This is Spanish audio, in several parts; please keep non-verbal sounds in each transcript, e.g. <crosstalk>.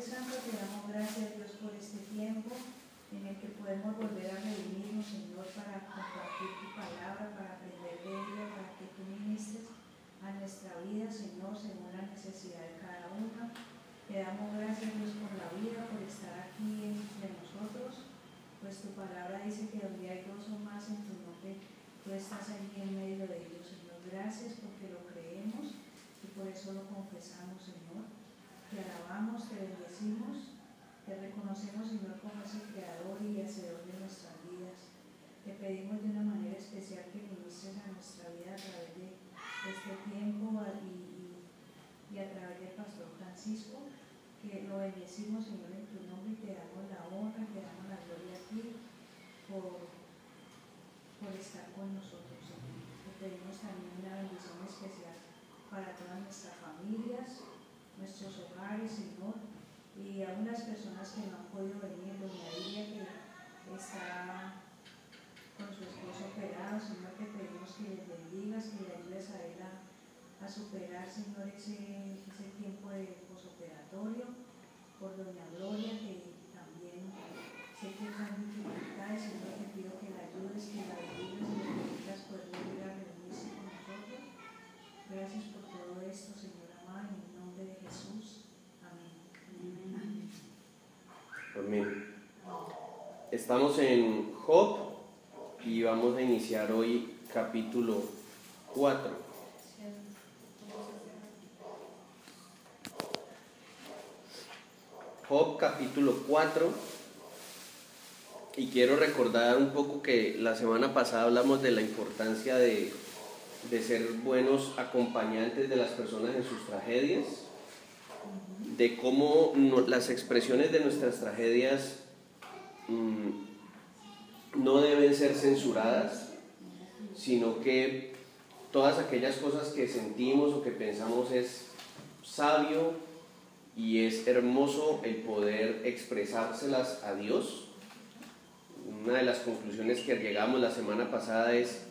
Santo, te damos gracias Dios por este tiempo en el que podemos volver a reunirnos, Señor, para compartir tu palabra, para aprender de ella, para que tú ministres a nuestra vida, Señor, según la necesidad de cada uno. Te damos gracias Dios por la vida, por estar aquí entre nosotros, pues tu palabra dice que donde hay dos o más en tu nombre, tú estás allí en medio de ellos, Señor. Gracias porque lo creemos y por eso lo confesamos, Señor. Te alabamos, te bendecimos, te reconocemos, Señor, como ese creador y hacedor de nuestras vidas. Te pedimos de una manera especial que ministres a nuestra vida a través de este tiempo y, y, a través del Pastor Francisco, que lo bendecimos, Señor, en tu nombre y te damos la honra, te damos la gloria a ti por, por estar con nosotros, Señor. Te pedimos también una bendición especial para todas nuestras familias, nuestros hogares, Señor, y a unas personas que no han podido venir, doña Lidia que está con su esposo operado, Señor, te pedimos que les bendigas, que le ayudes a él a, superar, Señor, ese, ese tiempo de posoperatorio, por doña Gloria, que también sé que están dificultades, Señor, te pido que la ayudes, que la ayudes y le permitas poder volver a reunirse con nosotros. Gracias por todo esto, Señor amado, en nombre de Jesús. Amén. Estamos en Job y vamos a iniciar hoy capítulo 4. Job capítulo 4 y quiero recordar un poco que la semana pasada hablamos de la importancia de, de ser buenos acompañantes de las personas en sus tragedias de cómo las expresiones de nuestras tragedias mm, no deben ser censuradas, sino que todas aquellas cosas que sentimos o que pensamos es sabio y es hermoso el poder expresárselas a Dios. Una de las conclusiones que llegamos la semana pasada es,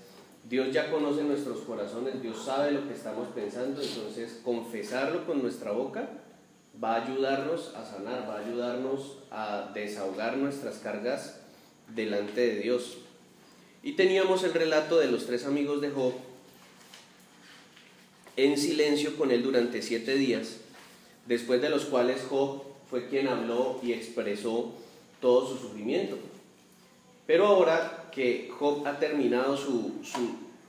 Dios ya conoce nuestros corazones, Dios sabe lo que estamos pensando, entonces confesarlo con nuestra boca va a ayudarnos a sanar, va a ayudarnos a desahogar nuestras cargas delante de Dios. Y teníamos el relato de los tres amigos de Job en silencio con él durante siete días, después de los cuales Job fue quien habló y expresó todo su sufrimiento. Pero ahora que Job ha terminado su,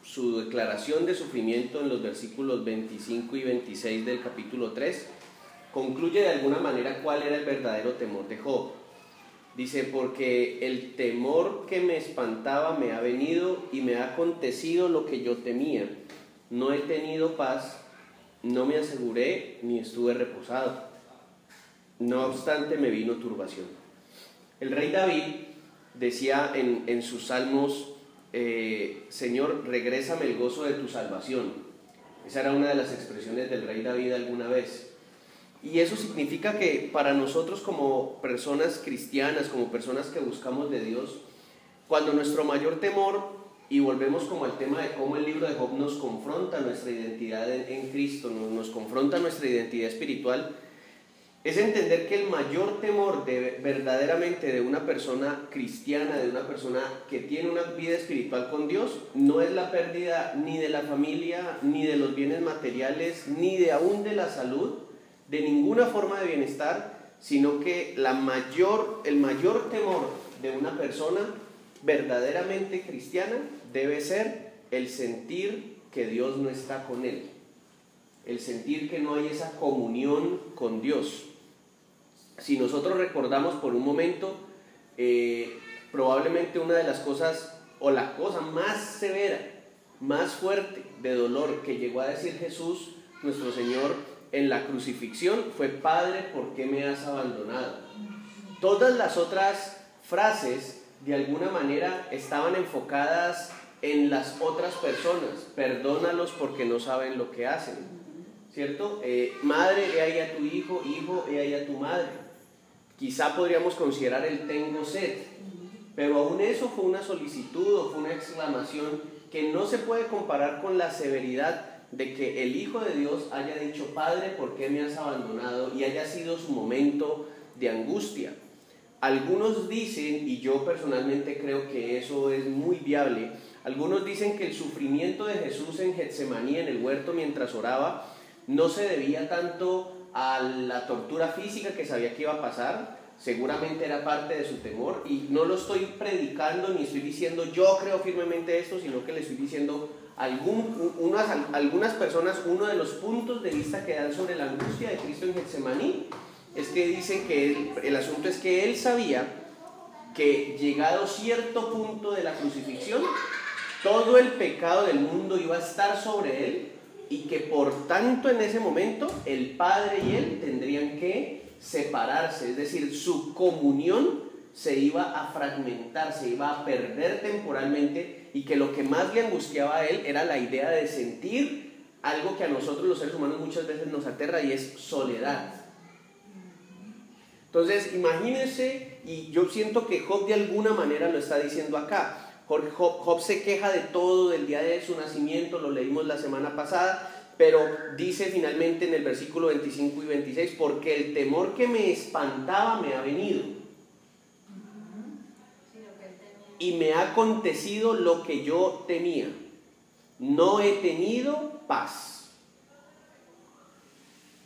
su, declaración de sufrimiento en los versículos 25 y 26 del capítulo 3, concluye de alguna manera cuál era el verdadero temor de Job. Dice, porque el temor que me espantaba me ha venido y me ha acontecido lo que yo temía. No he tenido paz, no me aseguré ni estuve reposado. No obstante me vino turbación. El rey David decía en, sus salmos, eh, Señor, regrésame el gozo de tu salvación. Esa era una de las expresiones del rey David alguna vez. Y eso significa que para nosotros como personas cristianas, como personas que buscamos de Dios, cuando nuestro mayor temor, y volvemos como al tema de cómo el libro de Job nos confronta nuestra identidad en Cristo, nos, confronta nuestra identidad espiritual, es entender que el mayor temor de, verdaderamente de una persona cristiana, de una persona que tiene una vida espiritual con Dios, no es la pérdida ni de la familia, ni de los bienes materiales, ni de aún de la salud, de ninguna forma de bienestar, sino que el mayor temor de una persona verdaderamente cristiana debe ser el sentir que Dios no está con él, el sentir que no hay esa comunión con Dios. Si nosotros recordamos por un momento, eh, probablemente una de las cosas o la cosa más severa, más fuerte de dolor que llegó a decir Jesús, nuestro Señor, en la crucifixión fue, Padre, ¿por qué me has abandonado? Todas las otras frases, de alguna manera, estaban enfocadas en las otras personas. Perdónalos porque no saben lo que hacen. ¿Cierto? Eh, madre, he ahí a tu hijo, hijo, he ahí a tu madre. Quizá podríamos considerar el tengo sed, pero aún eso fue una solicitud o fue una exclamación que no se puede comparar con la severidad de que el Hijo de Dios haya dicho, Padre, ¿por qué me has abandonado? Y haya sido su momento de angustia. Algunos dicen, y yo personalmente creo que eso es muy viable, algunos dicen que el sufrimiento de Jesús en Getsemaní, en el huerto mientras oraba, no se debía tanto a la tortura física que sabía que iba a pasar, seguramente era parte de su temor, y no lo estoy predicando ni estoy diciendo yo creo firmemente esto, sino que le estoy diciendo algún, unas, algunas personas, uno de los puntos de vista que dan sobre la angustia de Cristo en Getsemaní, es que dicen que el asunto es que él sabía que llegado cierto punto de la crucifixión, todo el pecado del mundo iba a estar sobre él y que por tanto en ese momento el Padre y él tendrían que separarse, es decir, su comunión se iba a fragmentar, se iba a perder temporalmente y que lo que más le angustiaba a él era la idea de sentir algo que a nosotros los seres humanos muchas veces nos aterra y es soledad. Entonces, imagínense, y yo siento que Job de alguna manera lo está diciendo acá, Job, se queja de todo del día de su nacimiento, lo leímos la semana pasada, pero dice finalmente en el versículo 25 y 26, porque el temor que me espantaba me ha venido. Y me ha acontecido lo que yo temía. No he tenido paz.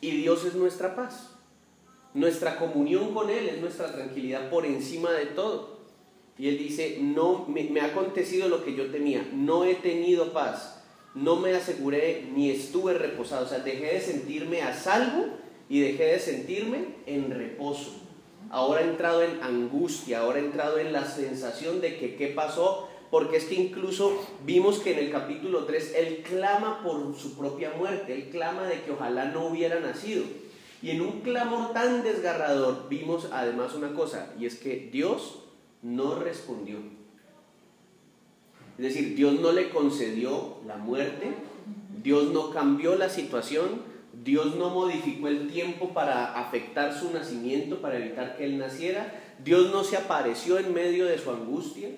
Y Dios es nuestra paz. Nuestra comunión con Él es nuestra tranquilidad por encima de todo. Y él dice, no, me, ha acontecido lo que yo temía, no he tenido paz, no me aseguré ni estuve reposado, o sea, dejé de sentirme a salvo y dejé de sentirme en reposo. Ahora he entrado en angustia, ahora he entrado en la sensación de que qué pasó, porque es que incluso vimos que en el capítulo 3 él clama por su propia muerte, él clama de que ojalá no hubiera nacido. Y en un clamor tan desgarrador vimos además una cosa, y es que Dios no respondió. Es decir, Dios no le concedió la muerte, Dios no cambió la situación, Dios no modificó el tiempo para afectar su nacimiento, para evitar que él naciera, Dios no se apareció en medio de su angustia.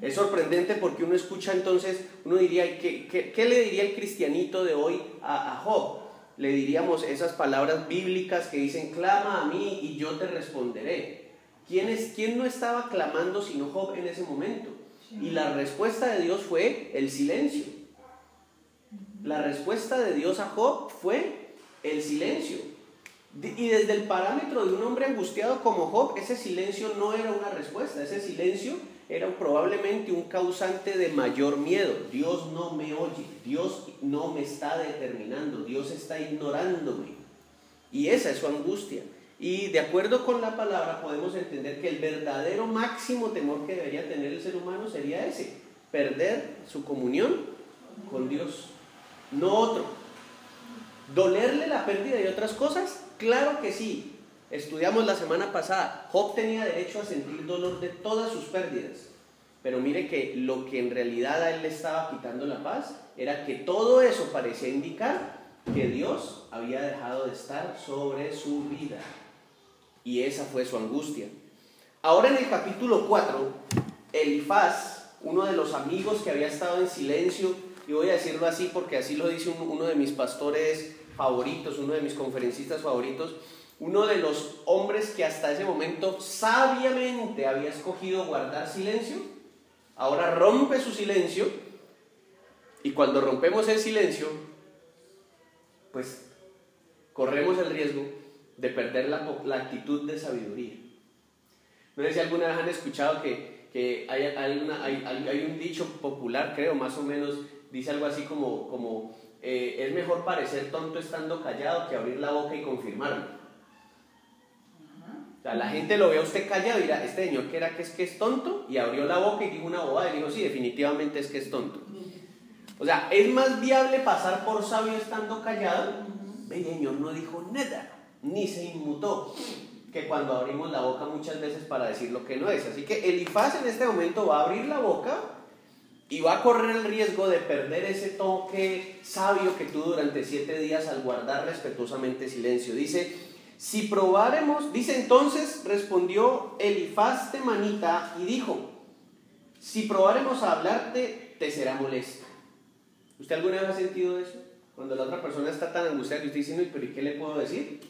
Es sorprendente porque uno escucha entonces, uno diría, ¿qué, qué, le diría el cristianito de hoy a, a Job? Le diríamos esas palabras bíblicas que dicen, clama a mí y yo te responderé. ¿Quién, no estaba clamando sino Job en ese momento? Y la respuesta de Dios fue el silencio. La respuesta de Dios a Job fue el silencio. Y desde el parámetro de un hombre angustiado como Job, ese silencio no era una respuesta, ese silencio era probablemente un causante de mayor miedo. Dios no me oye, Dios no me está determinando, Dios está ignorándome. Y esa es su angustia. Y de acuerdo con la palabra podemos entender que el verdadero máximo temor que debería tener el ser humano sería ese, perder su comunión con Dios, no otro. ¿Dolerle la pérdida de otras cosas? Claro que sí. Estudiamos la semana pasada, Job tenía derecho a sentir dolor de todas sus pérdidas, pero mire que lo que en realidad a él le estaba quitando la paz era que todo eso parecía indicar que Dios había dejado de estar sobre su vida. Y esa fue su angustia. Ahora en el capítulo 4, Elifaz, uno de los amigos que había estado en silencio, y voy a decirlo así porque así lo dice uno de mis pastores favoritos, uno de mis conferencistas favoritos, uno de los hombres que hasta ese momento sabiamente había escogido guardar silencio, ahora rompe su silencio y cuando rompemos el silencio, pues corremos el riesgo de perder la, la actitud de sabiduría. No sé si alguna vez han escuchado que, que hay, hay, hay, hay, un dicho popular, creo, más o menos, dice algo así como, como eh, es mejor parecer tonto estando callado que abrir la boca y confirmarlo. O sea, la gente lo ve a usted callado y dirá, este señor que era que es que es tonto, y abrió la boca y dijo una bobada y dijo, sí, definitivamente es que es tonto. O sea, es más viable pasar por sabio estando callado. El señor no dijo nada ni se inmutó, que cuando abrimos la boca muchas veces para decir lo que no es. Así que Elifaz en este momento va a abrir la boca y va a correr el riesgo de perder ese toque sabio que tuvo durante siete días al guardar respetuosamente silencio. Dice, si probáremos, dice entonces, respondió Elifaz manita y dijo, si probáremos a hablarte, te será molesto. ¿Usted alguna vez ha sentido eso? Cuando la otra persona está tan angustiada que usted dice, no, pero ¿y qué le puedo decir?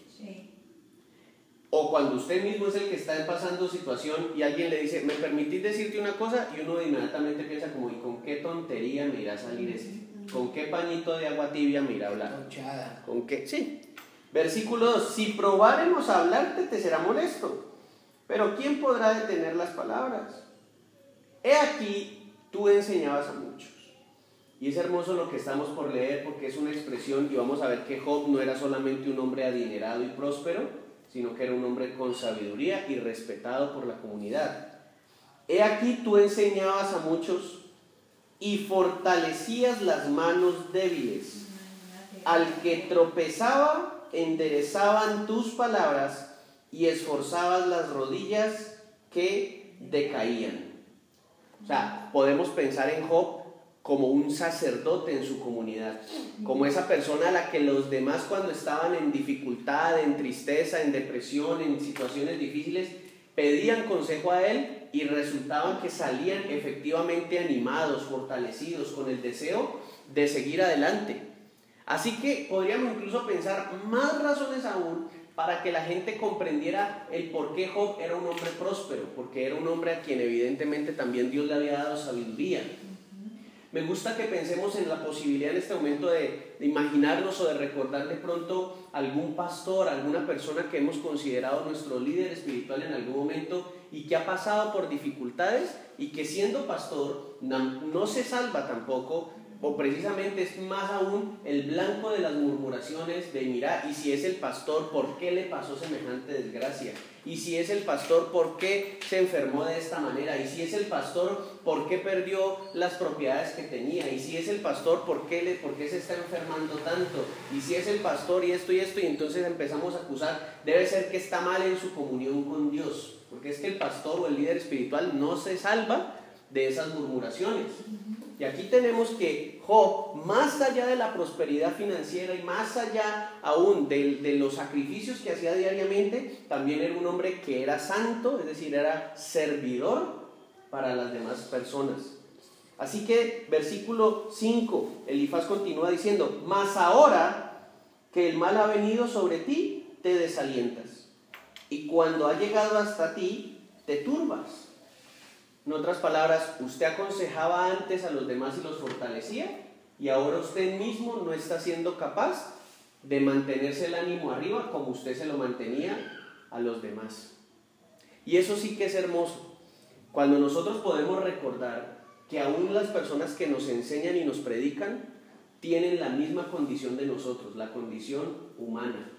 O cuando usted mismo es el que está pasando situación y alguien le dice, ¿me permitís decirte una cosa? Y uno inmediatamente piensa como, ¿y con qué tontería me irá a salir ese? ¿Con qué pañito de agua tibia me irá a hablar? ¿Con qué? Sí. Versículo 2, si probáremos a hablarte te será molesto, pero ¿quién podrá detener las palabras? He aquí, tú enseñabas a muchos. Y es hermoso lo que estamos por leer porque es una expresión y vamos a ver que Job no era solamente un hombre adinerado y próspero, sino que era un hombre con sabiduría y respetado por la comunidad. He aquí tú enseñabas a muchos y fortalecías las manos débiles. Al que tropezaba, enderezaban tus palabras y esforzabas las rodillas que decaían. O sea, podemos pensar en Job como un sacerdote en su comunidad, como esa persona a la que los demás cuando estaban en dificultad, en tristeza, en depresión, en situaciones difíciles, pedían consejo a él y resultaban que salían efectivamente animados, fortalecidos, con el deseo de seguir adelante. Así que podríamos incluso pensar más razones aún para que la gente comprendiera el por qué Job era un hombre próspero, porque era un hombre a quien evidentemente también Dios le había dado sabiduría. Me gusta que pensemos en la posibilidad en este momento de, imaginarnos o de recordar de pronto algún pastor, alguna persona que hemos considerado nuestro líder espiritual en algún momento y que ha pasado por dificultades y que siendo pastor no se salva tampoco o precisamente es más aún el blanco de las murmuraciones de mira, y si es el pastor, ¿por qué le pasó semejante desgracia? Y si es el pastor, ¿por qué se enfermó de esta manera? Y si es el pastor, ¿por qué perdió las propiedades que tenía? Y si es el pastor, ¿por qué, le, por qué se está enfermando tanto? Y si es el pastor y esto y esto, y entonces empezamos a acusar, debe ser que está mal en su comunión con Dios, porque es que el pastor o el líder espiritual no se salva de esas murmuraciones. Y aquí tenemos que Job, más allá de la prosperidad financiera y más allá aún de, los sacrificios que hacía diariamente, también era un hombre que era santo, es decir, era servidor para las demás personas. Así que versículo 5, Elifaz continúa diciendo, mas ahora que el mal ha venido sobre ti, te desalientas. Y cuando ha llegado hasta ti, te turbas. En otras palabras, usted aconsejaba antes a los demás y los fortalecía y ahora usted mismo no está siendo capaz de mantenerse el ánimo arriba como usted se lo mantenía a los demás. Y eso sí que es hermoso. Cuando nosotros podemos recordar que aún las personas que nos enseñan y nos predican tienen la misma condición de nosotros, la condición humana.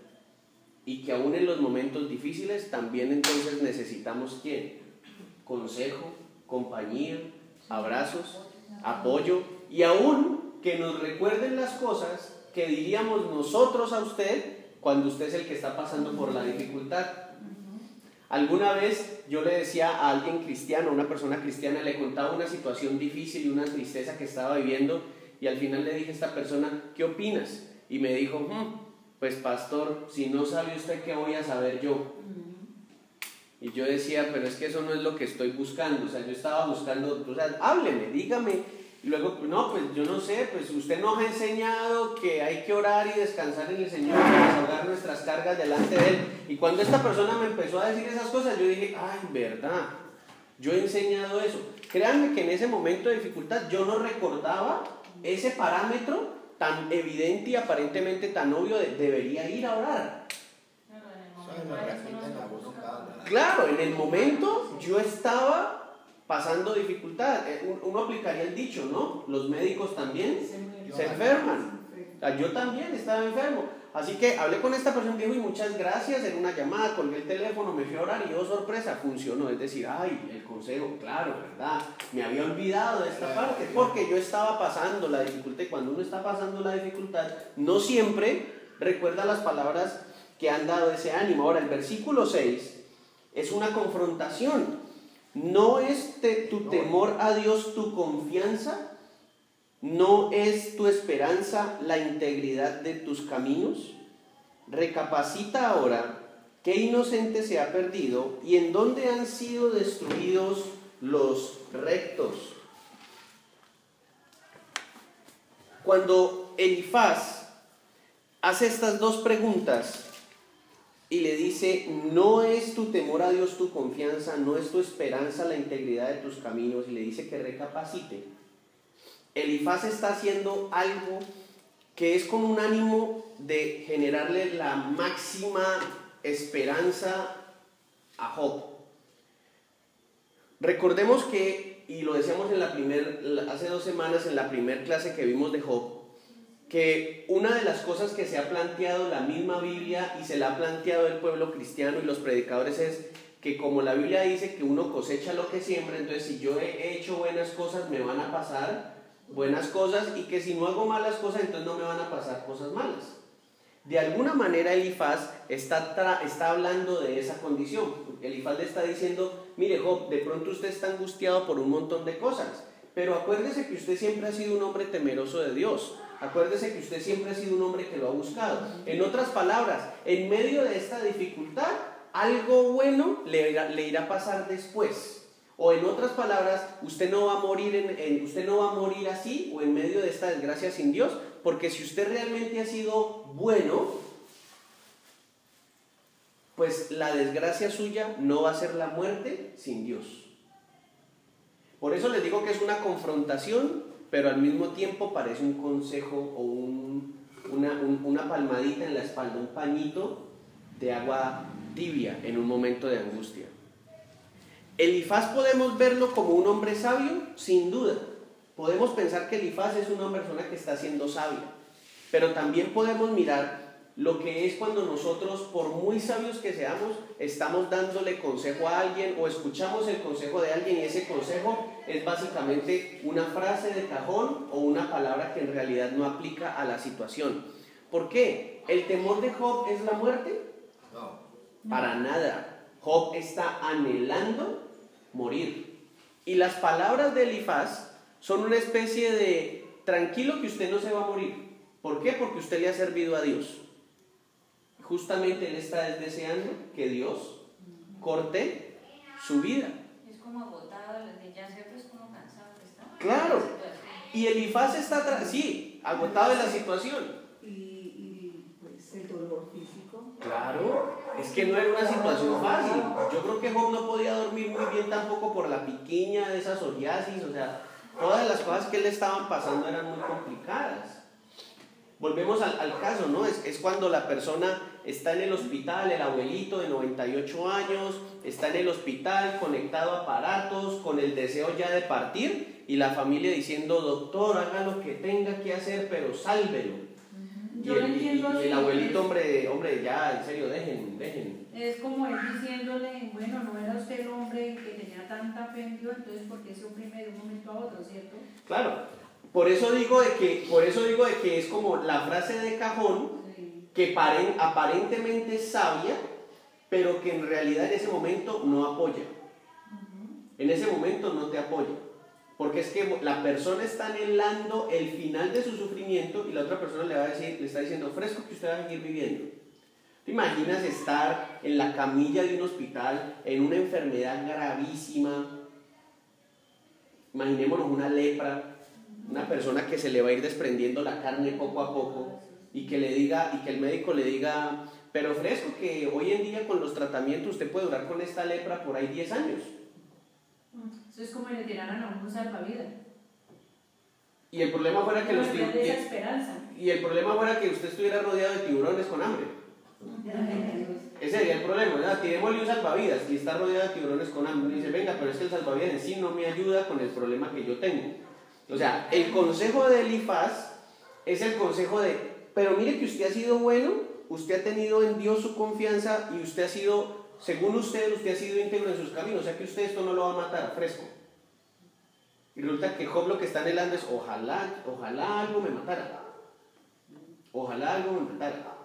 Y que aún en los momentos difíciles también entonces necesitamos quién? Consejo, compañía, abrazos, apoyo y aún que nos recuerden las cosas que diríamos nosotros a usted cuando usted es el que está pasando por la dificultad. Alguna vez yo le decía a alguien cristiano, una persona cristiana, le contaba una situación difícil y una tristeza que estaba viviendo y al final le dije a esta persona, ¿qué opinas? Y me dijo, hm, pues pastor, si no sabe usted qué voy a saber yo. Y yo decía, pero es que eso no es lo que estoy buscando. O sea, yo estaba buscando, o sea, hábleme, dígame. Y luego, no, pues yo no sé, pues usted nos ha enseñado que hay que orar y descansar en el Señor y desahogar nuestras cargas delante de Él. Y cuando esta persona me empezó a decir esas cosas, yo dije, ay, verdad, yo he enseñado eso. Créanme que en ese momento de dificultad yo no recordaba ese parámetro tan evidente y aparentemente tan obvio de debería ir a orar. Claro, en el momento yo estaba pasando dificultad. Uno aplicaría el dicho, ¿no? Los médicos también se enferman. Yo también estaba enfermo. Así que hablé con esta persona y dijo, y muchas gracias, en una llamada, colgué el teléfono, me fui a orar y yo, sorpresa, funcionó. Es decir, ay, el consejo, claro, ¿verdad? Me había olvidado de esta parte, porque yo estaba pasando la dificultad y cuando uno está pasando la dificultad, no siempre recuerda las palabras que han dado ese ánimo. Ahora, el versículo 6 es una confrontación. ¿No es tu temor a Dios tu confianza? ¿No es tu esperanza la integridad de tus caminos? Recapacita ahora qué inocente se ha perdido y en dónde han sido destruidos los rectos. Cuando Elifaz hace estas dos preguntas y le dice, no es tu temor a Dios tu confianza, no es tu esperanza la integridad de tus caminos, y le dice que recapacite. Elifaz está haciendo algo que es con un ánimo de generarle la máxima esperanza a Job. Recordemos que, y lo decíamos en la primer, hace dos semanas en la primera clase que vimos de Job, que una de las cosas que se ha planteado la misma Biblia y se la ha planteado el pueblo cristiano y los predicadores es que como la Biblia dice que uno cosecha lo que siembra, entonces si yo he hecho buenas cosas me van a pasar buenas cosas y que si no hago malas cosas entonces no me van a pasar cosas malas. De alguna manera Elifaz está, está hablando de esa condición. Elifaz le está diciendo, mire Job, de pronto usted está angustiado por un montón de cosas, pero acuérdese que usted siempre ha sido un hombre temeroso de Dios. Acuérdese que usted siempre ha sido un hombre que lo ha buscado. En otras palabras, en medio de esta dificultad, algo bueno le irá, a pasar después. O en otras palabras, usted no va a morir usted no va a morir así o en medio de esta desgracia sin Dios, porque si usted realmente ha sido bueno, pues la desgracia suya no va a ser la muerte sin Dios. Por eso les digo que es una confrontación, pero al mismo tiempo parece un consejo o una, una palmadita en la espalda, un pañito de agua tibia en un momento de angustia. Elifaz podemos verlo como un hombre sabio, sin duda. Podemos pensar que Elifaz es una persona que está siendo sabia, pero también podemos mirar lo que es cuando nosotros, por muy sabios que seamos, estamos dándole consejo a alguien o escuchamos el consejo de alguien y ese consejo es básicamente una frase de cajón o una palabra que en realidad no aplica a la situación. ¿Por qué? ¿El temor de Job es la muerte? No. Para nada. Job está anhelando morir. Y las palabras de Elifaz son una especie de tranquilo que usted no se va a morir. ¿Por qué? Porque usted le ha servido a Dios. Justamente él está deseando que Dios corte su vida. Es como agotado, ya es como cansado está. Claro. Y Elifaz está, sí, agotado de la situación. Y, y pues el dolor físico. Claro. Es que no era una situación fácil. Yo creo que Job no podía dormir muy bien tampoco por la piquiña de esas psoriasis, o sea, todas las cosas que le estaban pasando eran muy complicadas. Volvemos al, al caso, ¿no? Es, es, cuando la persona está en el hospital, el abuelito de 98 años, está en el hospital conectado a aparatos, con el deseo ya de partir, y la familia diciendo, doctor, haga lo que tenga que hacer, pero sálvelo. Y el, abuelito, hombre, hombre, ya, en serio, dejen, dejen. Es como él diciéndole, bueno, no era usted el hombre que tenía tanta fe en Dios, entonces ¿por qué se oprime de un momento a otro, cierto? Claro, por eso digo de que, por eso digo de que es como la frase de cajón que paren, aparentemente es sabia, pero que en realidad en ese momento no apoya. En ese momento no te apoya. Porque es que la persona está anhelando el final de su sufrimiento y la otra persona le va a decir, le está diciendo, fresco que usted va a seguir viviendo. ¿Te imaginas estar en la camilla de un hospital en una enfermedad gravísima? Imaginémonos una lepra, una persona que se le va a ir desprendiendo la carne poco a poco y que le diga y que el médico le diga, pero fresco que hoy en día con los tratamientos usted puede durar con esta lepra por ahí 10 años. Eso es como le tiraran a un salvavidas. Y el problema fuera que los esperanza. Y el problema fuera que usted estuviera rodeado de tiburones con hambre. Ese sería el problema, ¿verdad? Tirémosle un salvavidas y está rodeado de tiburones con hambre. Y dice, venga, pero es que el salvavidas en sí no me ayuda con el problema que yo tengo. O sea, el consejo de Elifaz es el consejo de, pero mire que usted ha sido bueno, usted ha tenido en Dios su confianza y usted ha sido según usted, usted ha sido íntegro en sus caminos, o sea que usted esto no lo va a matar fresco. Y resulta que Job lo que está anhelando es, ojalá, ojalá algo me matara. Ojalá algo me matara.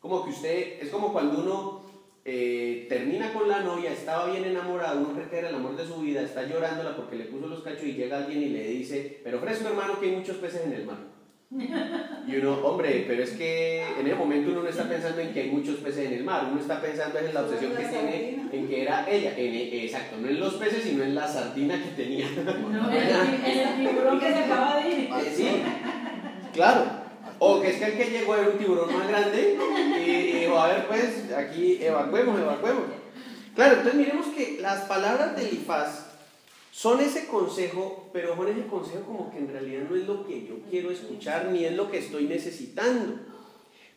Como que usted, es como cuando uno eh, termina con la novia, estaba bien enamorado, uno cree el amor de su vida, está llorándola porque le puso los cachos y llega alguien y le dice, pero fresco hermano que hay muchos peces en el mar. Y uno, hombre, pero es que en ese momento uno no está pensando en que hay muchos peces en el mar, uno está pensando en la obsesión que tiene en que era ella, en, exacto, no en los peces, sino en la sardina que tenía. No, <laughs> en el tiburón que se acaba de ir. Eh, sí, claro. O que es que el que llegó era un tiburón más grande y, y dijo, a ver, pues aquí evacuemos, evacuemos. Claro, entonces miremos que las palabras de Elifaz son ese consejo, pero son ese consejo como que en realidad no es lo que yo quiero escuchar ni es lo que estoy necesitando.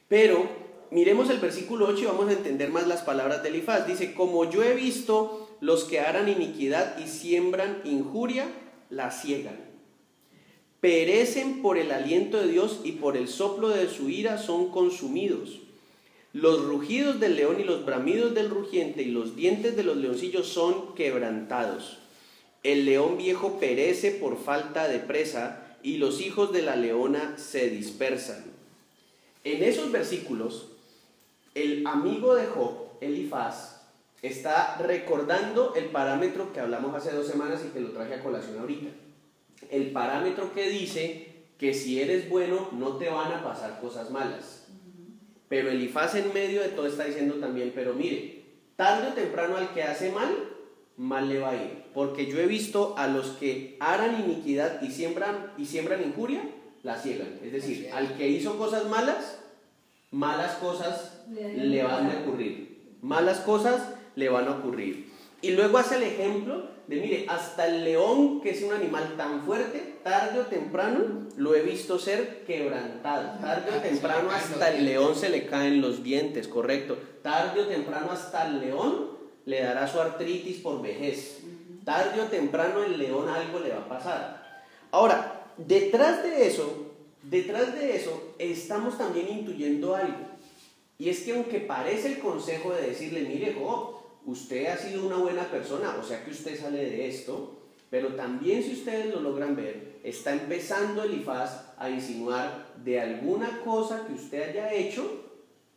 Pero miremos el versículo 8 y vamos a entender más las palabras de Elifaz. Dice, como yo he visto los que harán iniquidad y siembran injuria, la ciegan. Perecen por el aliento de Dios y por el soplo de su ira son consumidos. Los rugidos del león y los bramidos del rugiente y los dientes de los leoncillos son quebrantados. El león viejo perece por falta de presa y los hijos de la leona se dispersan. En esos versículos, el amigo de Job, Elifaz, está recordando el parámetro que hablamos hace dos semanas y que lo traje a colación ahorita. El parámetro que dice que si eres bueno no te van a pasar cosas malas. Pero Elifaz en medio de todo está diciendo también, pero mire, tarde o temprano al que hace mal, mal le va a ir. Porque yo he visto a los que harán iniquidad y siembran, y siembran injuria, la ciegan. Es decir, al que hizo cosas malas, malas cosas le van a ocurrir. Malas cosas le van a ocurrir. Y luego hace el ejemplo de, mire, hasta el león, que es un animal tan fuerte, tarde o temprano lo he visto ser quebrantado. Tarde o temprano hasta el león se le caen los dientes, correcto. Tarde o temprano hasta el león le dará su artritis por vejez. Tarde o temprano el león algo le va a pasar. Ahora, detrás de eso, detrás de eso, estamos también intuyendo algo. Y es que aunque parece el consejo de decirle, mire, usted ha sido una buena persona, o sea que usted sale de esto, pero también si ustedes lo logran ver, está empezando Elifaz a insinuar de alguna cosa que usted haya hecho,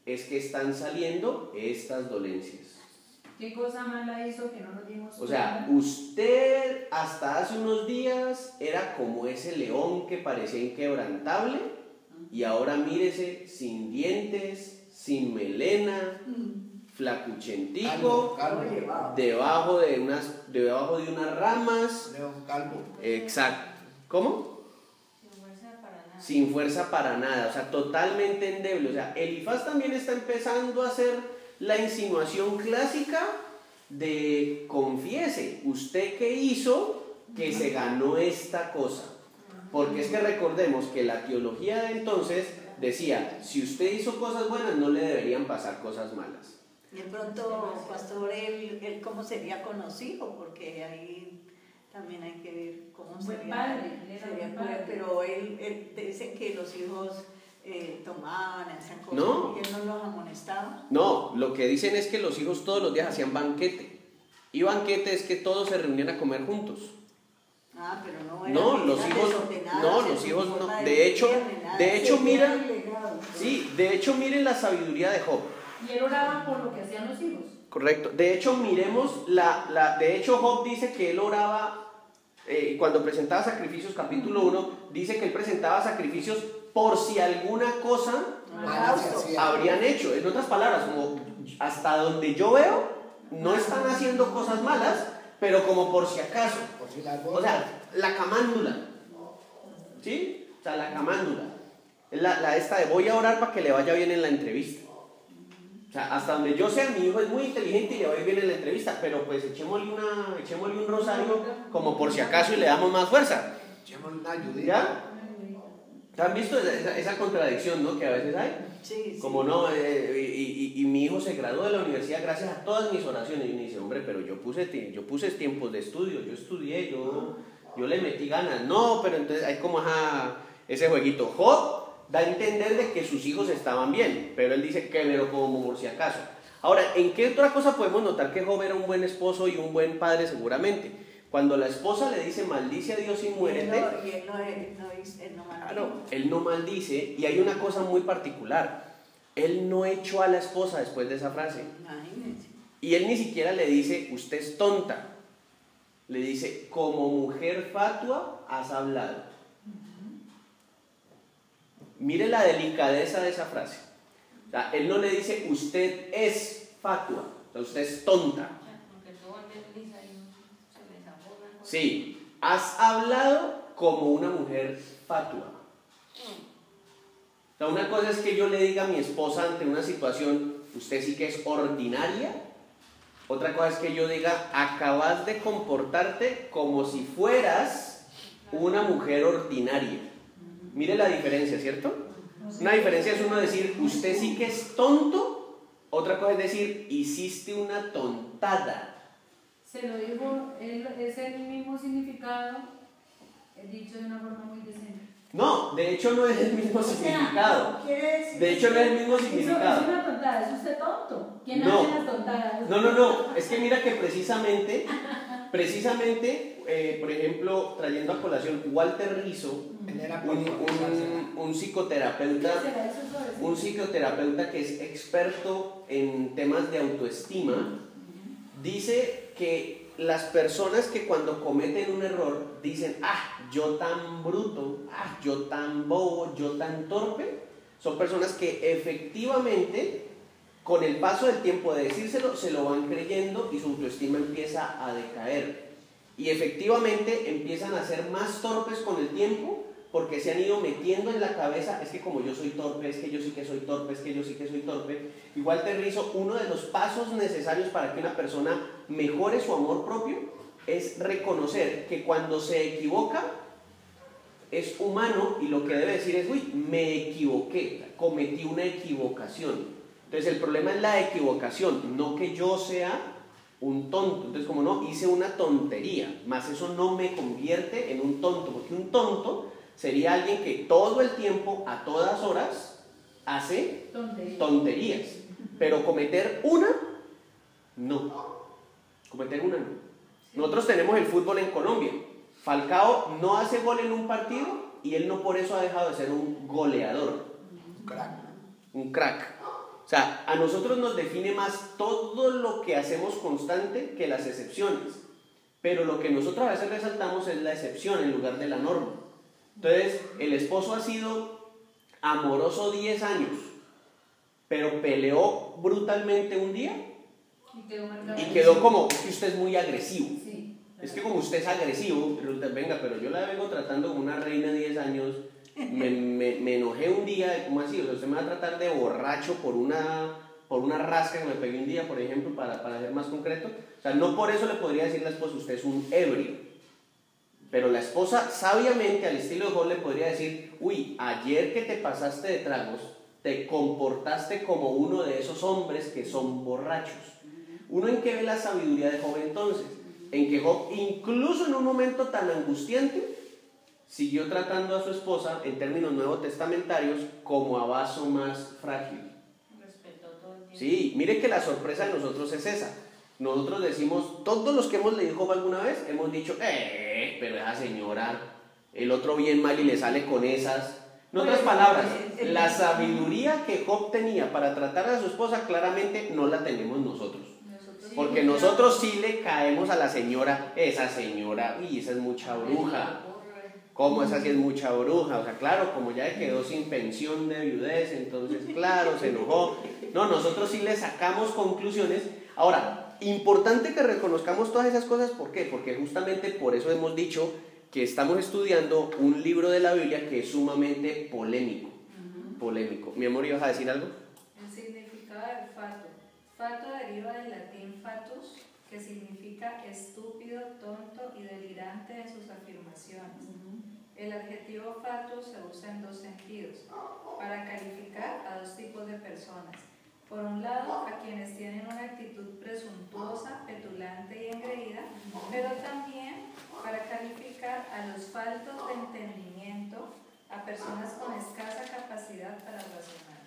es que están saliendo estas dolencias. ¿Qué cosa mala hizo que no nos dimos O sea, usted hasta hace unos días era como ese león que parecía inquebrantable y ahora mírese sin dientes, sin melena, flacuchentico, debajo de unas debajo de unas ramas. Exacto. ¿Cómo? Sin fuerza para nada. Sin fuerza para nada, o sea, totalmente endeble. O sea, Elifaz también está empezando a hacer la insinuación clásica de confiese, usted qué hizo que se ganó esta cosa. Porque es que recordemos que la teología de entonces decía, si usted hizo cosas buenas, no le deberían pasar cosas malas. De pronto, pastor, él, él cómo sería conocido, porque ahí también hay que ver cómo Buen sería. padre, sería buen padre, padre. pero él, él dicen que los hijos eh, tomaban, hacían cosas No. y él no los amonestaba. No, lo que dicen es que los hijos todos los días hacían banquete. Y banquete es que todos se reunían a comer juntos. Ah, pero no No, los hijos, no, los hijos no. De hecho, de hecho, mira, sí, de hecho, miren la sabiduría de Job. Y él oraba por lo que hacían los hijos. Correcto. De hecho, miremos la, la de hecho Job dice que él oraba eh, cuando presentaba sacrificios, capítulo 1, dice que él presentaba sacrificios por si alguna cosa Holocausto. habrían hecho. En otras palabras, como hasta donde yo veo, no están haciendo cosas malas, pero como por si acaso. O sea, la camándula. ¿Sí? O sea, la camándula. La, la esta de voy a orar para que le vaya bien en la entrevista. O sea, hasta donde yo sé, mi hijo es muy inteligente y le va a ir bien en la entrevista, pero pues echémosle, una, echémosle un rosario como por si acaso y le damos más fuerza. ¿Ya? ¿Han visto esa, esa- contradicción ¿no? que a veces hay? Sí, sí. Como no, eh, y, y- y mi hijo se graduó de la universidad gracias a todas mis oraciones. Y me dice, hombre, pero yo puse, yo puse tiempos de estudio, yo estudié, yo, yo le metí ganas. No, pero entonces hay como ajá, ese jueguito. Job da a entender de que sus hijos estaban bien, pero él dice que me lo como por si acaso. Ahora, ¿en qué otra cosa podemos notar que Job era un buen esposo y un buen padre seguramente? Cuando la esposa le dice maldice a Dios y Y él muérete, no, y él no. Claro, él no maldice y hay una cosa muy particular. Él no echó a la esposa después de esa frase. Imagínense. Y él ni siquiera le dice, usted es tonta. Le dice, como mujer fatua has hablado. Mire la delicadeza de esa frase. O sea, él no le dice, usted es fatua, o sea, usted es tonta. Porque todo antes lisa y se les zafó una cosa. Sí, has hablado como una mujer fatua. O una cosa es que yo le diga a mi esposa ante una situación, usted sí que es ordinaria. Otra cosa es que yo diga, acabas de comportarte como si fueras una mujer ordinaria. Mire la diferencia, ¿cierto? Una diferencia es uno decir, usted sí que es tonto. Otra cosa es decir, hiciste una tontada. Se lo dijo, él- es el mismo significado, dicho de una forma muy decente. No, de hecho no es el mismo O sea, significado. decir De hecho no es el mismo Eso significado. es una tontada, es usted tonto. ¿Quién No. hace las tontadas? No, no, no. Es que mira que precisamente, precisamente, eh, por ejemplo, trayendo a colación, Walter Rizzo, un, un, un psicoterapeuta, ¿Será eso un psicoterapeuta que es experto en temas de autoestima, dice que las personas que cuando cometen un error dicen, ah, yo tan bruto, ah, yo tan bobo, yo tan torpe, son personas que efectivamente con el paso del tiempo de decírselo se lo van creyendo y su autoestima empieza a decaer. Y efectivamente empiezan a ser más torpes con el tiempo porque se han ido metiendo en la cabeza, es que como yo soy torpe, es que yo sí que soy torpe, es que yo sí que soy torpe. Igual te rizo, uno de los pasos necesarios para que una persona mejore su amor propio es reconocer que cuando se equivoca es humano y lo que debe decir es, uy, me equivoqué, cometí una equivocación. Entonces el problema es la equivocación, no que yo sea un tonto. Entonces como no, hice una tontería, más eso no me convierte en un tonto, porque un tonto sería alguien que todo el tiempo, a todas horas, hace Tontería. tonterías. Pero cometer una, no. Cometer una no. Nosotros tenemos el fútbol en Colombia. Falcao no hace gol en un partido y él no por eso ha dejado de ser un goleador, Crack. un crack. O sea, a nosotros nos define más todo lo que hacemos constante que las excepciones. Pero lo que nosotros a veces resaltamos es la excepción en lugar de la norma. Entonces, el esposo ha sido amoroso 10 años, pero peleó brutalmente un día Y quedó marcado. y quedó como, que usted es muy agresivo. Sí. Es que como usted es agresivo, resulta, venga, pero yo la vengo tratando como una reina de 10 años, me, me- me enojé un día, ¿cómo así? O sea, usted me va a tratar de borracho por una, por una rasca que me pegué un día, por ejemplo, para, para ser más concreto. O sea, no por eso le podría decir a la esposa, usted es un ebrio. Pero la esposa, sabiamente, al estilo de Job, le podría decir, uy, ayer que te pasaste de tragos, te comportaste como uno de esos hombres que son borrachos. ¿Uno en qué ve la sabiduría de Job entonces? En que Job, incluso en un momento tan angustiante, siguió tratando a su esposa, en términos nuevo testamentarios, como a vaso más frágil. Respetó todo el tiempo. Sí, mire que la sorpresa de nosotros es esa. Nosotros decimos, todos los que hemos leído Job alguna vez, hemos dicho, eh, pero esa señora, el otro bien mal y le sale con esas. En otras palabras, eh, eh, la sabiduría que Job tenía para tratar a su esposa claramente no la tenemos nosotros. Nosotros- Porque nosotros sí le caemos a la señora, esa señora, uy, esa es mucha bruja. ¿Cómo esa sí es mucha bruja? O sea, claro, como ya quedó sin pensión de viudez, entonces, claro, se enojó. No, nosotros sí le sacamos conclusiones. Ahora, importante que reconozcamos todas esas cosas, ¿por qué? Porque justamente por eso hemos dicho que estamos estudiando un libro de la Biblia que es sumamente polémico. Polémico. Mi amor, ¿ibas a decir algo? El significado del fato. Fato deriva del latín fatus, que significa estúpido, tonto y delirante en sus afirmaciones. El adjetivo fatus se usa en dos sentidos, para calificar a dos tipos de personas. Por un lado, a quienes tienen una actitud presuntuosa, petulante y engreída, pero también para calificar a los faltos de entendimiento, a personas con escasa capacidad para razonar.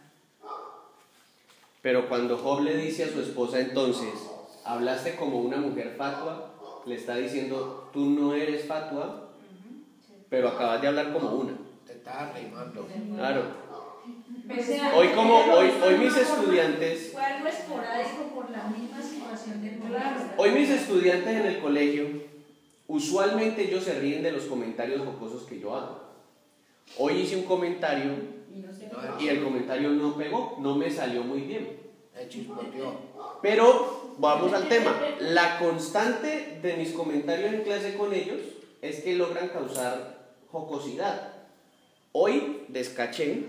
Pero cuando Job le dice a su esposa entonces, hablaste como una mujer fatua, le está diciendo, tú no eres fatua, pero acabas de hablar como una. Te estaba rimando. Claro. O sea, Hoy como hoy, hoy mis estudiantes, Fue algo esporádico por la misma situación del Claro. momento. hoy mis estudiantes en el colegio, usualmente ellos se ríen de los comentarios jocosos que yo hago. Hoy hice un comentario Y el comentario no pegó, no me salió muy bien. Pero vamos al tema. La constante de mis comentarios en clase con ellos es que logran causar jocosidad. Hoy descaché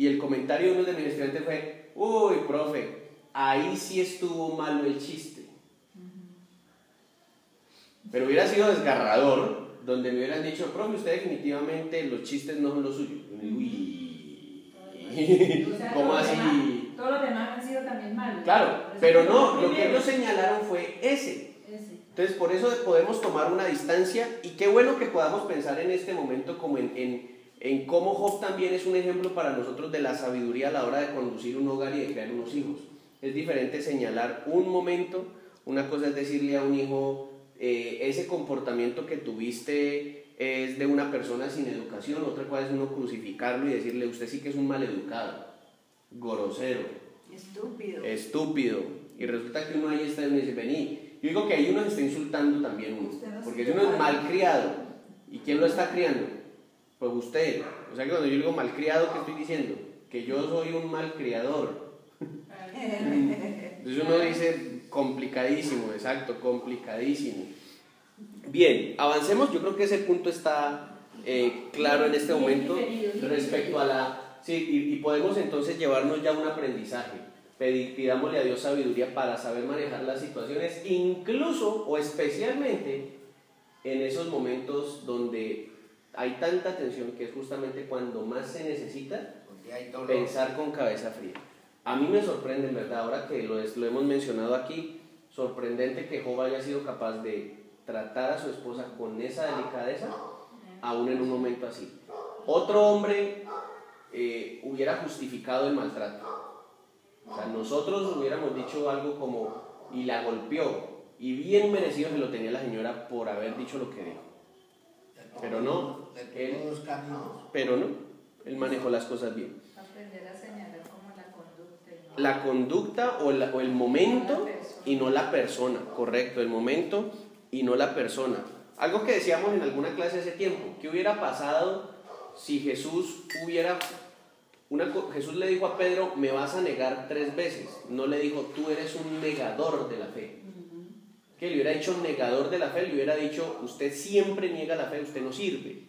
Y el comentario de uno de mis estudiantes fue, uy, profe, ahí sí estuvo malo el chiste. Pero hubiera sido desgarrador donde me hubieran dicho, profe, usted definitivamente los chistes no son los suyos. "Uy, O sea, <laughs> ¿Cómo así? demás- Todos los demás han sido también malos. Claro, pero no, lo que ellos señalaron fue ese. Ese. Entonces, por eso podemos tomar una distancia y qué bueno que podamos pensar en este momento como en, en, en cómo Job también es un ejemplo para nosotros de la sabiduría a la hora de conducir un hogar y de crear unos hijos. Es diferente señalar un momento, una cosa es decirle a un hijo, eh, ese comportamiento que tuviste es de una persona sin educación, otra cosa es uno crucificarlo y decirle, usted sí que es un maleducado, grosero, Estúpido. estúpido. Y resulta que uno ahí está y dice, vení. Yo digo que ahí uno se está insultando también uno. Porque si uno es malcriado, ¿y quién lo está criando? Pues usted. O sea que cuando yo digo malcriado, ¿qué estoy diciendo? Que yo soy un malcriador. <laughs> Entonces uno dice complicadísimo, exacto, complicadísimo. Bien, avancemos. Yo creo que ese punto está eh, claro en este momento respecto a la... Sí, y, y podemos entonces llevarnos ya un aprendizaje. Pedir, pidámosle a Dios sabiduría para saber manejar las situaciones, incluso o especialmente en esos momentos donde hay tanta tensión que es justamente cuando más se necesita hay pensar con cabeza fría. A mí me sorprende, en verdad, ahora que lo, es- lo hemos mencionado aquí, sorprendente que Job haya sido capaz de tratar a su esposa con esa delicadeza, aún en un momento así. Otro hombre eh, hubiera justificado el maltrato. O sea, nosotros hubiéramos dicho algo como, y la golpeó, y bien merecido se lo tenía la señora por haber dicho lo que dijo. Pero no, él- todos los caminos. Pero no, él manejó las cosas bien. Aprender a señalar como la conducta. y no- la conducta o, la- o el momento y no la persona, correcto, el momento y no la persona. Algo que decíamos en alguna clase hace tiempo, ¿qué hubiera pasado si Jesús hubiera... Una, Jesús le dijo a Pedro, me vas a negar tres veces. No le dijo, tú eres un negador de la fe. Que le hubiera dicho negador de la fe, le hubiera dicho, usted siempre niega la fe, usted no sirve.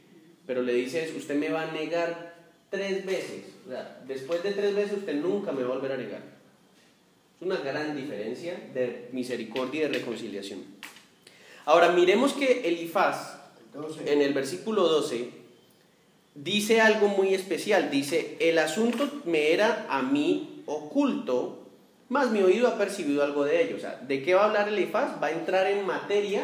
Pero le dice, usted me va a negar tres veces. O sea, después de tres veces usted nunca me va a volver a negar. Es una gran diferencia de misericordia y de reconciliación. Ahora miremos que Elifaz en el versículo 12 dice algo muy especial. Dice, el asunto me era a mí oculto, más mi oído ha percibido algo de ello. O sea, ¿de qué va a hablar Elifaz? Va a entrar en materia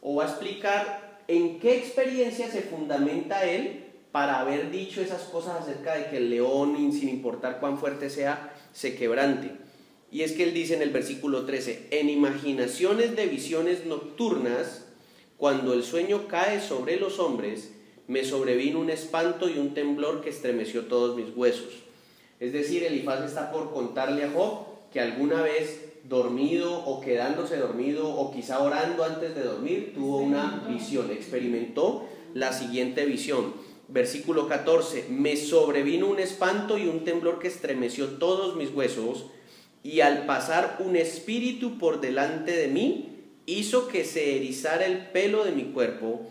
o va a explicar en qué experiencia se fundamenta él para haber dicho esas cosas acerca de que el león, sin importar cuán fuerte sea, se quebrante. Y es que él dice en el versículo 13, en imaginaciones de visiones nocturnas, cuando el sueño cae sobre los hombres, me sobrevino un espanto y un temblor que estremeció todos mis huesos. Es decir, Elifaz está por contarle a Job que alguna vez dormido o quedándose dormido o quizá orando antes de dormir, tuvo una visión, experimentó la siguiente visión. Versículo 14, me sobrevino un espanto y un temblor que estremeció todos mis huesos, y al pasar un espíritu por delante de mí, hizo que se erizara el pelo de mi cuerpo,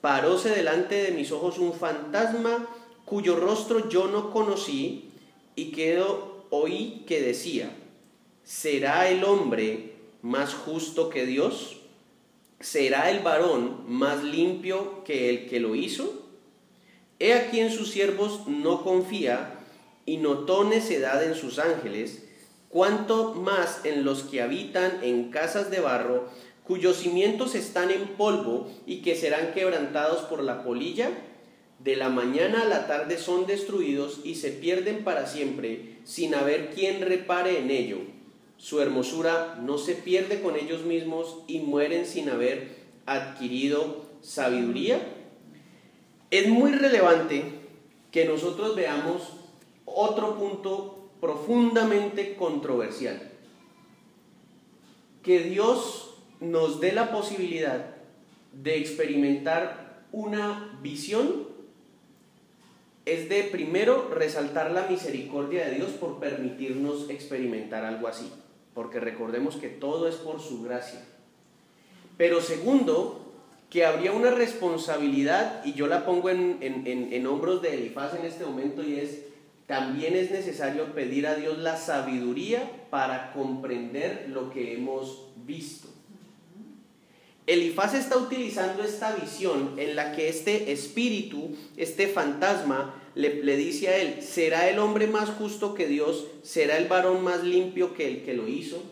paróse delante de mis ojos un fantasma cuyo rostro yo no conocí, y quedó oí que decía, ¿será el hombre más justo que Dios? ¿Será el varón más limpio que el que lo hizo? He aquí en sus siervos no confía y notó necedad en sus ángeles, cuanto más en los que habitan en casas de barro, cuyos cimientos están en polvo y que serán quebrantados por la polilla, de la mañana a la tarde son destruidos y se pierden para siempre, sin haber quien repare en ello. Su hermosura no se pierde con ellos mismos y mueren sin haber adquirido sabiduría. Es muy relevante que nosotros veamos otro punto profundamente controversial. Que Dios nos dé la posibilidad de experimentar una visión es de primero resaltar la misericordia de Dios por permitirnos experimentar algo así, porque recordemos que todo es por su gracia. Pero segundo, que habría una responsabilidad, y yo la pongo en, en, en, en hombros de Elifaz en este momento, y es también es necesario pedir a Dios la sabiduría para comprender lo que hemos visto. Elifaz está utilizando esta visión en la que este espíritu, este fantasma, le, le, dice a él, ¿será el hombre más justo que Dios? ¿Será el varón más limpio que el que lo hizo?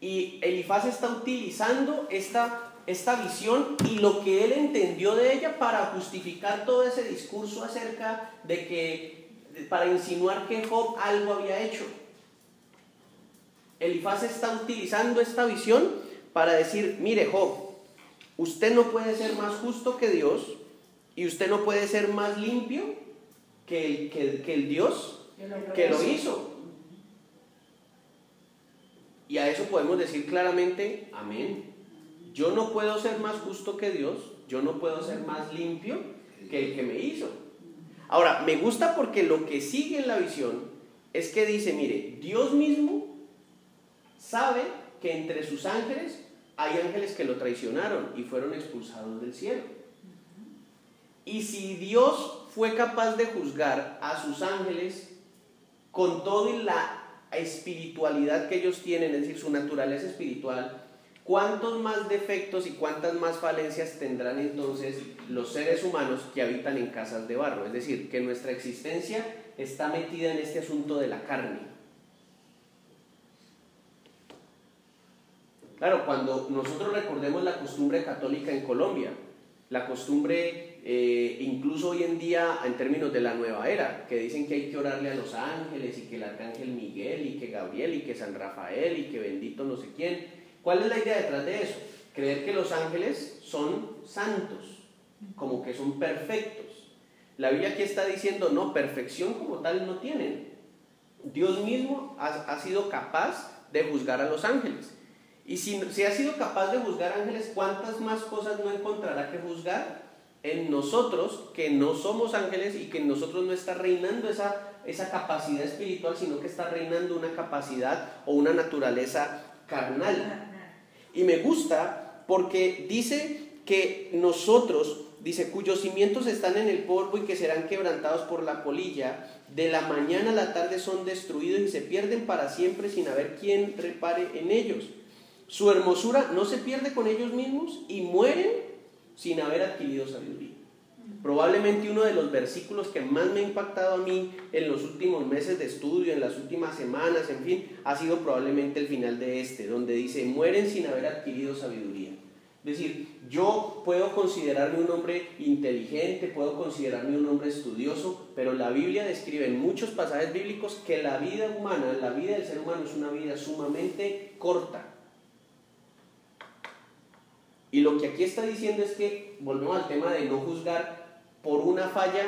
Y Elifaz está utilizando esta, esta visión y lo que él entendió de ella para justificar todo ese discurso acerca de que, para insinuar que Job algo había hecho. Elifaz está utilizando esta visión para decir, mire Job, usted no puede ser más justo que Dios y usted no puede ser más limpio que el, que, que el Dios que lo hizo. Y a eso podemos decir claramente, amén. Yo no puedo ser más justo que Dios, yo no puedo ser más limpio que el que me hizo. Ahora, me gusta porque lo que sigue en la visión es que dice, mire, Dios mismo sabe que entre sus ángeles hay ángeles que lo traicionaron y fueron expulsados del cielo. Y si Dios fue capaz de juzgar a sus ángeles con todo y la espiritualidad que ellos tienen, es decir, su naturaleza espiritual, ¿cuántos más defectos y cuántas más falencias tendrán entonces los seres humanos que habitan en casas de barro? Es decir, que nuestra existencia está metida en este asunto de la carne. Claro, cuando nosotros recordemos la costumbre católica en Colombia, la costumbre eh, incluso hoy en día en términos de la nueva era, que dicen que hay que orarle a los ángeles y que el arcángel Miguel y que Gabriel y que San Rafael y que bendito no sé quién. ¿Cuál es la idea detrás de eso? Creer que los ángeles son santos, como que son perfectos. La Biblia aquí está diciendo, no, perfección como tal no tienen. Dios mismo ha, sido capaz de juzgar a los ángeles. Y si, si, ha sido capaz de juzgar ángeles, ¿cuántas más cosas no encontrará que juzgar en nosotros que no somos ángeles y que en nosotros no está reinando esa, esa capacidad espiritual, sino que está reinando una capacidad o una naturaleza carnal? Y me gusta porque dice que nosotros, dice, cuyos cimientos están en el polvo y que serán quebrantados por la polilla, de la mañana a la tarde son destruidos y se pierden para siempre sin haber quien repare en ellos. Su hermosura no se pierde con ellos mismos y mueren sin haber adquirido sabiduría. Probablemente uno de los versículos que más me ha impactado a mí en los últimos meses de estudio, en las últimas semanas, en fin, ha sido probablemente el final de este, donde dice, mueren sin haber adquirido sabiduría. Es decir, yo puedo considerarme un hombre inteligente, puedo considerarme un hombre estudioso, pero la Biblia describe en muchos pasajes bíblicos que la vida humana, la vida del ser humano es una vida sumamente corta. Y lo que aquí está diciendo es que volvemos al tema de no juzgar por una falla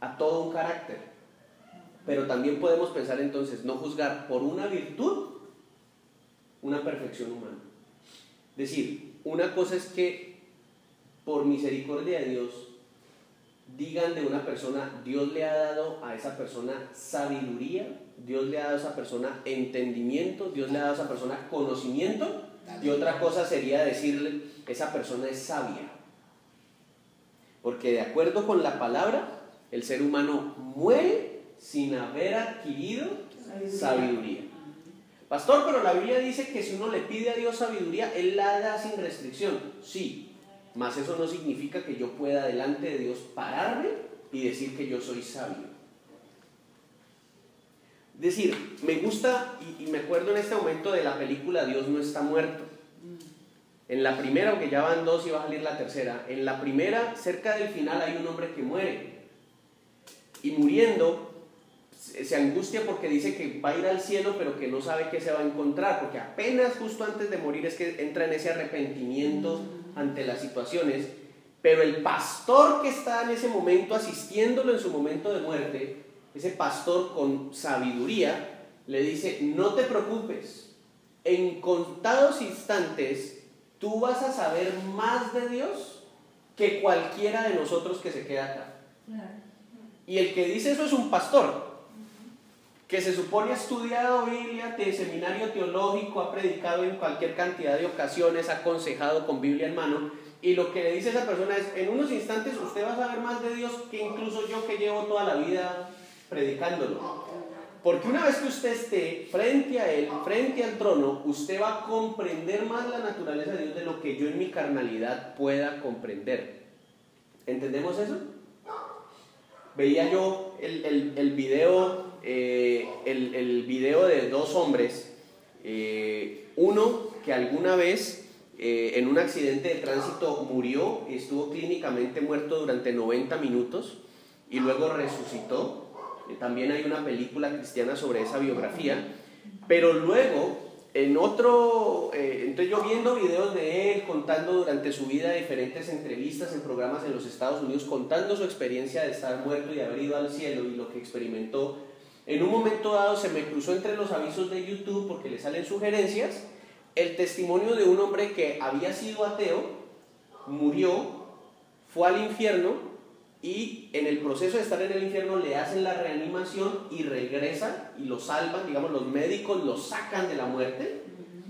a todo un carácter. Pero también podemos pensar entonces no juzgar por una virtud una perfección humana. Es decir, una cosa es que por misericordia de Dios digan de una persona, Dios le ha dado a esa persona sabiduría, Dios le ha dado a esa persona entendimiento, Dios le ha dado a esa persona conocimiento, y otra cosa sería decirle, esa persona es sabia. Porque de acuerdo con la palabra, el ser humano muere sin haber adquirido sabiduría. Pastor, pero la Biblia dice que si uno le pide a Dios sabiduría, Él la da sin restricción. Sí, mas eso no significa que yo pueda delante de Dios pararme y decir que yo soy sabio. Es decir, me gusta y, y, me acuerdo en este momento de la película Dios no está muerto. En la primera, aunque ya van dos y va a salir la tercera, en la primera, cerca del final, hay un hombre que muere. Y muriendo, se angustia porque dice que va a ir al cielo, pero que no sabe qué se va a encontrar, porque apenas justo antes de morir es que entra en ese arrepentimiento ante las situaciones. Pero el pastor que está en ese momento asistiéndolo en su momento de muerte, ese pastor con sabiduría, le dice, no te preocupes, en contados instantes tú vas a saber más de Dios que cualquiera de nosotros que se queda acá. Y el que dice eso es un pastor, que se supone ha estudiado Biblia, de seminario teológico, ha predicado en cualquier cantidad de ocasiones, ha aconsejado con Biblia en mano, y lo que le dice esa persona es, en unos instantes usted va a saber más de Dios que incluso yo que llevo toda la vida predicándolo. Porque una vez que usted esté frente a Él, frente al trono, usted va a comprender más la naturaleza de Dios de lo que yo en mi carnalidad pueda comprender. ¿Entendemos eso? Veía yo el, el, el video, eh, el, el, video de dos hombres, eh, uno que alguna vez eh, en un accidente de tránsito murió estuvo clínicamente muerto durante 90 minutos y luego resucitó. También hay una película cristiana sobre esa biografía, pero luego en otro, eh, entonces yo viendo videos de él contando durante su vida diferentes entrevistas en programas en los Estados Unidos, contando su experiencia de estar muerto y haber ido al cielo y lo que experimentó, en un momento dado se me cruzó entre los avisos de YouTube porque le salen sugerencias el testimonio de un hombre que había sido ateo, murió, fue al infierno y en el proceso de estar en el infierno le hacen la reanimación y regresa y lo salvan, digamos, los médicos lo sacan de la muerte